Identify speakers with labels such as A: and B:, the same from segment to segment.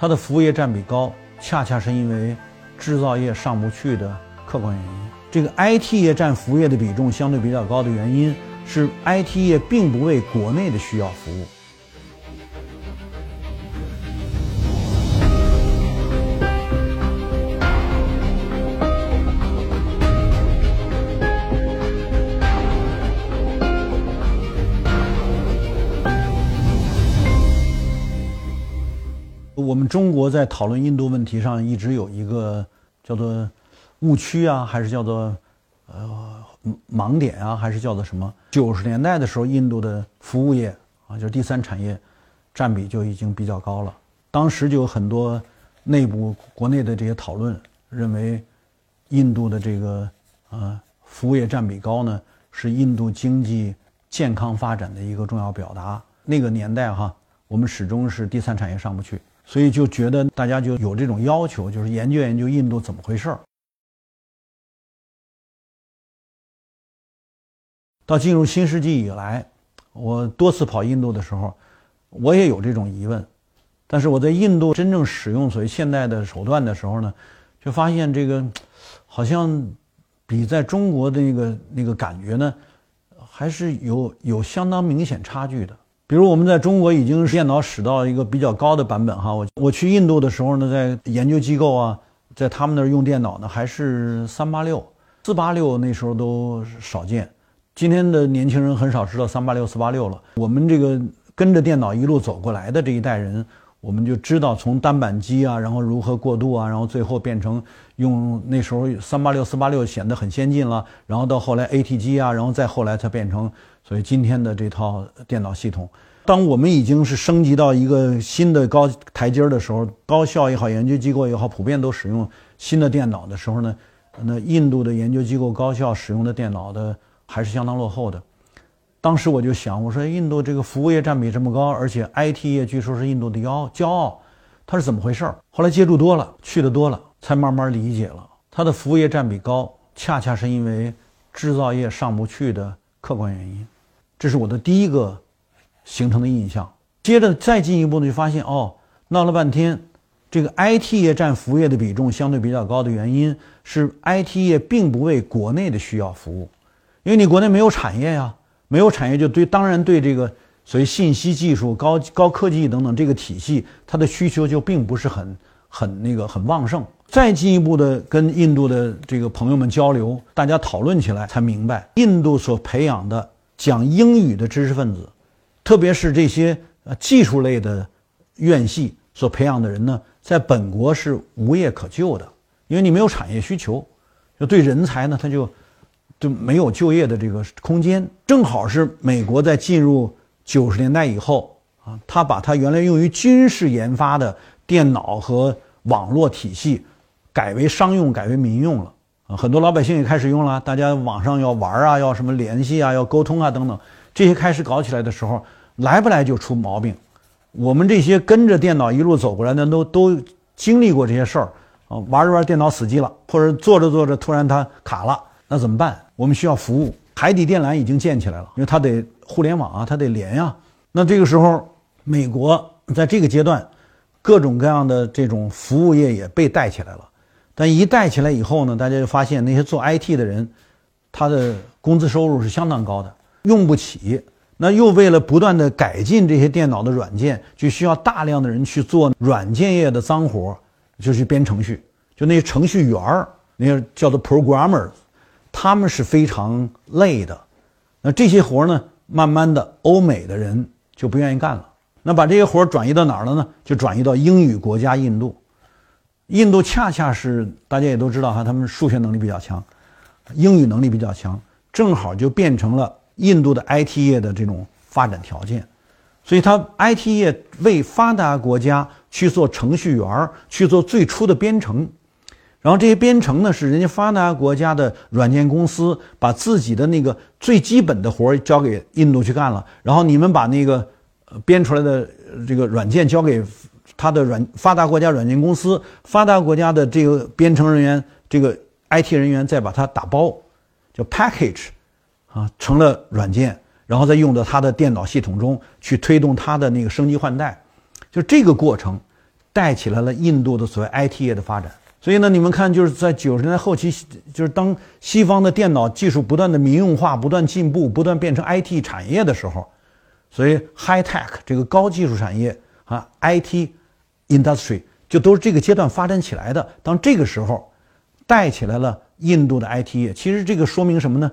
A: 它的服务业占比高，恰恰是因为制造业上不去的客观原因。这个 IT 业占服务业的比重相对比较高的原因是，IT 业并不为国内的需要服务。我们中国在讨论印度问题上，一直有一个叫做误区啊，还是叫做呃盲点啊，还是叫做什么？九十年代的时候，印度的服务业啊，就是第三产业，占比就已经比较高了。当时就有很多内部国内的这些讨论，认为印度的这个呃服务业占比高呢，是印度经济健康发展的一个重要表达。那个年代哈，我们始终是第三产业上不去。所以就觉得大家就有这种要求，就是研究研究印度怎么回事儿。到进入新世纪以来，我多次跑印度的时候，我也有这种疑问。但是我在印度真正使用所谓现代的手段的时候呢，就发现这个好像比在中国的那个那个感觉呢，还是有有相当明显差距的。比如我们在中国已经电脑使到一个比较高的版本哈，我我去印度的时候呢，在研究机构啊，在他们那儿用电脑呢，还是三八六、四八六，那时候都少见。今天的年轻人很少知道三八六、四八六了。我们这个跟着电脑一路走过来的这一代人。我们就知道从单板机啊，然后如何过渡啊，然后最后变成用那时候三八六四八六显得很先进了，然后到后来 AT 机啊，然后再后来才变成所以今天的这套电脑系统。当我们已经是升级到一个新的高台阶的时候，高校也好，研究机构也好，普遍都使用新的电脑的时候呢，那印度的研究机构高校使用的电脑的还是相当落后的。当时我就想，我说印度这个服务业占比这么高，而且 IT 业据说是印度的骄骄傲，它是怎么回事？后来接触多了，去的多了，才慢慢理解了，它的服务业占比高，恰恰是因为制造业上不去的客观原因。这是我的第一个形成的印象。接着再进一步呢，就发现哦，闹了半天，这个 IT 业占服务业的比重相对比较高的原因是 IT 业并不为国内的需要服务，因为你国内没有产业呀。没有产业，就对当然对这个所谓信息技术、高高科技等等这个体系，它的需求就并不是很很那个很旺盛。再进一步的跟印度的这个朋友们交流，大家讨论起来才明白，印度所培养的讲英语的知识分子，特别是这些呃技术类的院系所培养的人呢，在本国是无业可就的，因为你没有产业需求，就对人才呢，他就。就没有就业的这个空间，正好是美国在进入九十年代以后啊，他把他原来用于军事研发的电脑和网络体系改为商用、改为民用了啊，很多老百姓也开始用了，大家网上要玩啊，要什么联系啊，要沟通啊等等，这些开始搞起来的时候，来不来就出毛病。我们这些跟着电脑一路走过来的，都都经历过这些事儿啊，玩着玩电脑死机了，或者做着做着突然它卡了，那怎么办？我们需要服务，海底电缆已经建起来了，因为它得互联网啊，它得连呀。那这个时候，美国在这个阶段，各种各样的这种服务业也被带起来了。但一带起来以后呢，大家就发现那些做 IT 的人，他的工资收入是相当高的，用不起。那又为了不断的改进这些电脑的软件，就需要大量的人去做软件业的脏活，就去编程序，就那些程序员儿，那些叫做 programmer。他们是非常累的，那这些活呢，慢慢的欧美的人就不愿意干了。那把这些活转移到哪儿了呢？就转移到英语国家印度。印度恰恰是大家也都知道哈，他们数学能力比较强，英语能力比较强，正好就变成了印度的 IT 业的这种发展条件。所以，他 IT 业为发达国家去做程序员，去做最初的编程。然后这些编程呢，是人家发达国家的软件公司把自己的那个最基本的活儿交给印度去干了。然后你们把那个编出来的这个软件交给他的软发达国家软件公司，发达国家的这个编程人员，这个 IT 人员再把它打包，叫 package，啊，成了软件，然后再用到他的电脑系统中去推动他的那个升级换代。就这个过程，带起来了印度的所谓 IT 业的发展。所以呢，你们看，就是在九十年代后期，就是当西方的电脑技术不断的民用化、不断进步、不断变成 IT 产业的时候，所以 high tech 这个高技术产业啊，IT industry 就都是这个阶段发展起来的。当这个时候带起来了印度的 IT 业，其实这个说明什么呢？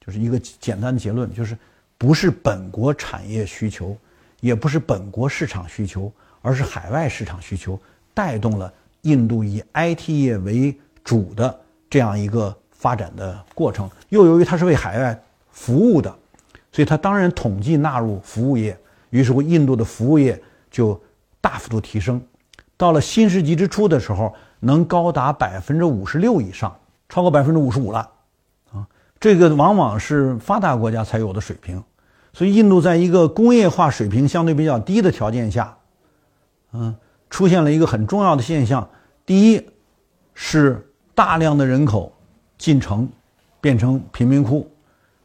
A: 就是一个简单的结论，就是不是本国产业需求，也不是本国市场需求，而是海外市场需求带动了。印度以 IT 业为主的这样一个发展的过程，又由于它是为海外服务的，所以它当然统计纳入服务业。于是乎，印度的服务业就大幅度提升。到了新世纪之初的时候，能高达百分之五十六以上，超过百分之五十五了。啊，这个往往是发达国家才有的水平。所以，印度在一个工业化水平相对比较低的条件下，嗯。出现了一个很重要的现象：第一，是大量的人口进城，变成贫民窟，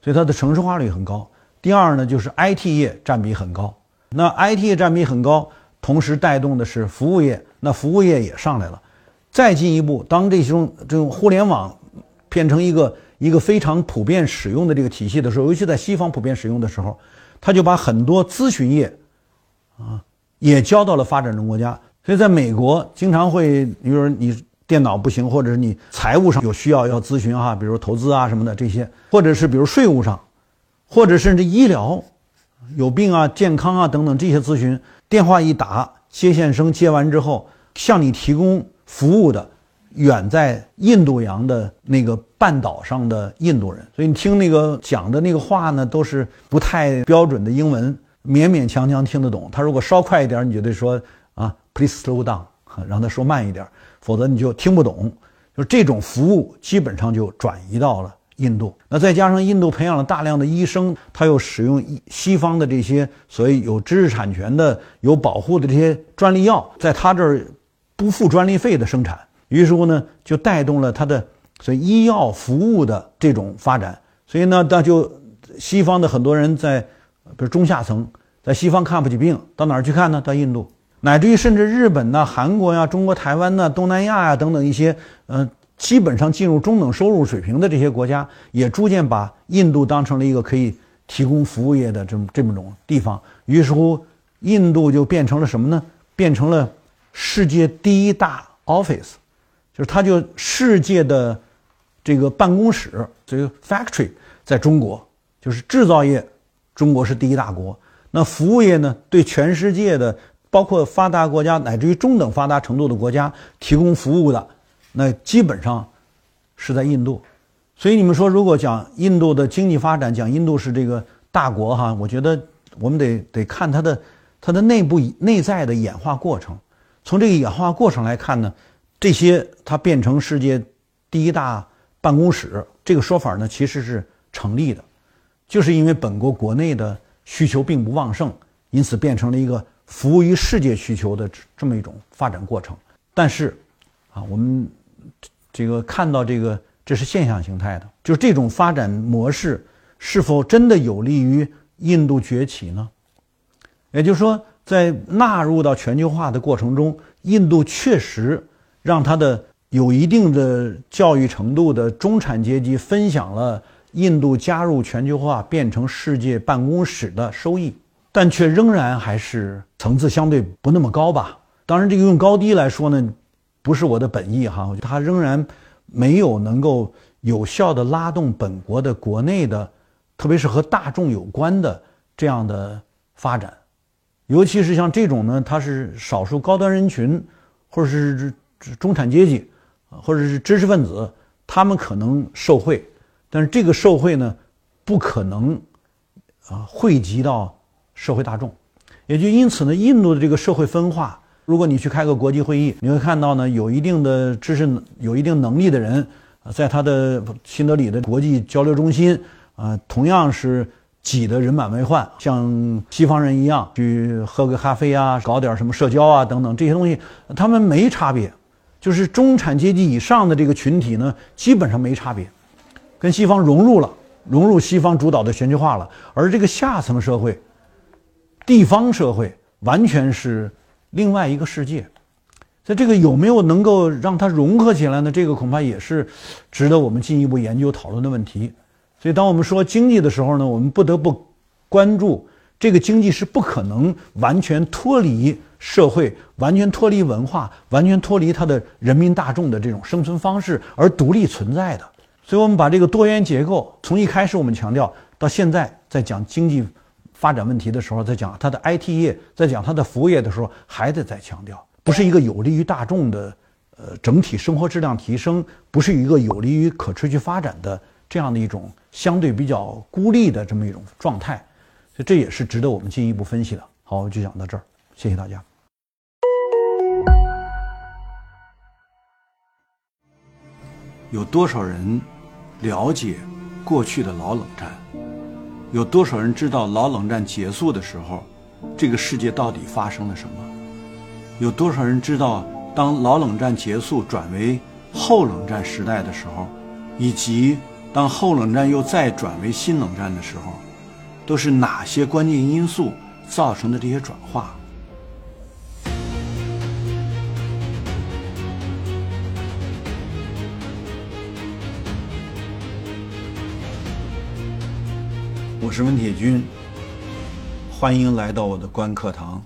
A: 所以它的城市化率很高；第二呢，就是 IT 业占比很高。那 IT 业占比很高，同时带动的是服务业，那服务业也上来了。再进一步，当这种这种互联网变成一个一个非常普遍使用的这个体系的时候，尤其在西方普遍使用的时候，他就把很多咨询业啊也交到了发展中国家。所以，在美国，经常会，比如说你电脑不行，或者是你财务上有需要要咨询哈，比如投资啊什么的这些，或者是比如税务上，或者甚至医疗，有病啊、健康啊等等这些咨询，电话一打，接线生接完之后，向你提供服务的，远在印度洋的那个半岛上的印度人，所以你听那个讲的那个话呢，都是不太标准的英文，勉勉强强听得懂。他如果稍快一点，你就得说。Please slow down，让他说慢一点，否则你就听不懂。就这种服务基本上就转移到了印度。那再加上印度培养了大量的医生，他又使用西方的这些所谓有知识产权的、有保护的这些专利药，在他这儿不付专利费的生产。于是乎呢，就带动了他的所以医药服务的这种发展。所以呢，那就西方的很多人在，比如中下层，在西方看不起病，到哪儿去看呢？到印度。乃至于甚至日本呐、韩国呀、中国台湾呐、东南亚呀等等一些，呃，基本上进入中等收入水平的这些国家，也逐渐把印度当成了一个可以提供服务业的这么这么种地方。于是乎，印度就变成了什么呢？变成了世界第一大 office，就是它就世界的这个办公室，这个 factory 在中国，就是制造业，中国是第一大国。那服务业呢？对全世界的。包括发达国家乃至于中等发达程度的国家提供服务的，那基本上是在印度。所以你们说，如果讲印度的经济发展，讲印度是这个大国哈，我觉得我们得得看它的它的内部内在的演化过程。从这个演化过程来看呢，这些它变成世界第一大办公室这个说法呢，其实是成立的，就是因为本国国内的需求并不旺盛，因此变成了一个。服务于世界需求的这么一种发展过程，但是，啊，我们这个看到这个这是现象形态的，就这种发展模式是否真的有利于印度崛起呢？也就是说，在纳入到全球化的过程中，印度确实让它的有一定的教育程度的中产阶级分享了印度加入全球化变成世界办公室的收益。但却仍然还是层次相对不那么高吧。当然，这个用高低来说呢，不是我的本意哈。它仍然没有能够有效的拉动本国的国内的，特别是和大众有关的这样的发展。尤其是像这种呢，它是少数高端人群，或者是中产阶级，或者是知识分子，他们可能受贿，但是这个受贿呢，不可能啊汇集到。社会大众，也就因此呢，印度的这个社会分化，如果你去开个国际会议，你会看到呢，有一定的知识、有一定能力的人，在他的新德里的国际交流中心，啊，同样是挤得人满为患，像西方人一样去喝个咖啡啊，搞点什么社交啊等等这些东西，他们没差别，就是中产阶级以上的这个群体呢，基本上没差别，跟西方融入了，融入西方主导的全球化了，而这个下层社会。地方社会完全是另外一个世界，在这个有没有能够让它融合起来呢？这个恐怕也是值得我们进一步研究讨论的问题。所以，当我们说经济的时候呢，我们不得不关注这个经济是不可能完全脱离社会、完全脱离文化、完全脱离它的人民大众的这种生存方式而独立存在的。所以，我们把这个多元结构从一开始我们强调到现在，在讲经济发展问题的时候，在讲它的 IT 业，在讲它的服务业的时候，还得再强调。不是一个有利于大众的，呃，整体生活质量提升，不是一个有利于可持续发展的这样的一种相对比较孤立的这么一种状态，所以这也是值得我们进一步分析的。好，我就讲到这儿，谢谢大家。有多少人了解过去的老冷战？有多少人知道老冷战结束的时候，这个世界到底发生了什么？有多少人知道，当老冷战结束转为后冷战时代的时候，以及当后冷战又再转为新冷战的时候，都是哪些关键因素造成的这些转化？是温铁军，欢迎来到我的观课堂。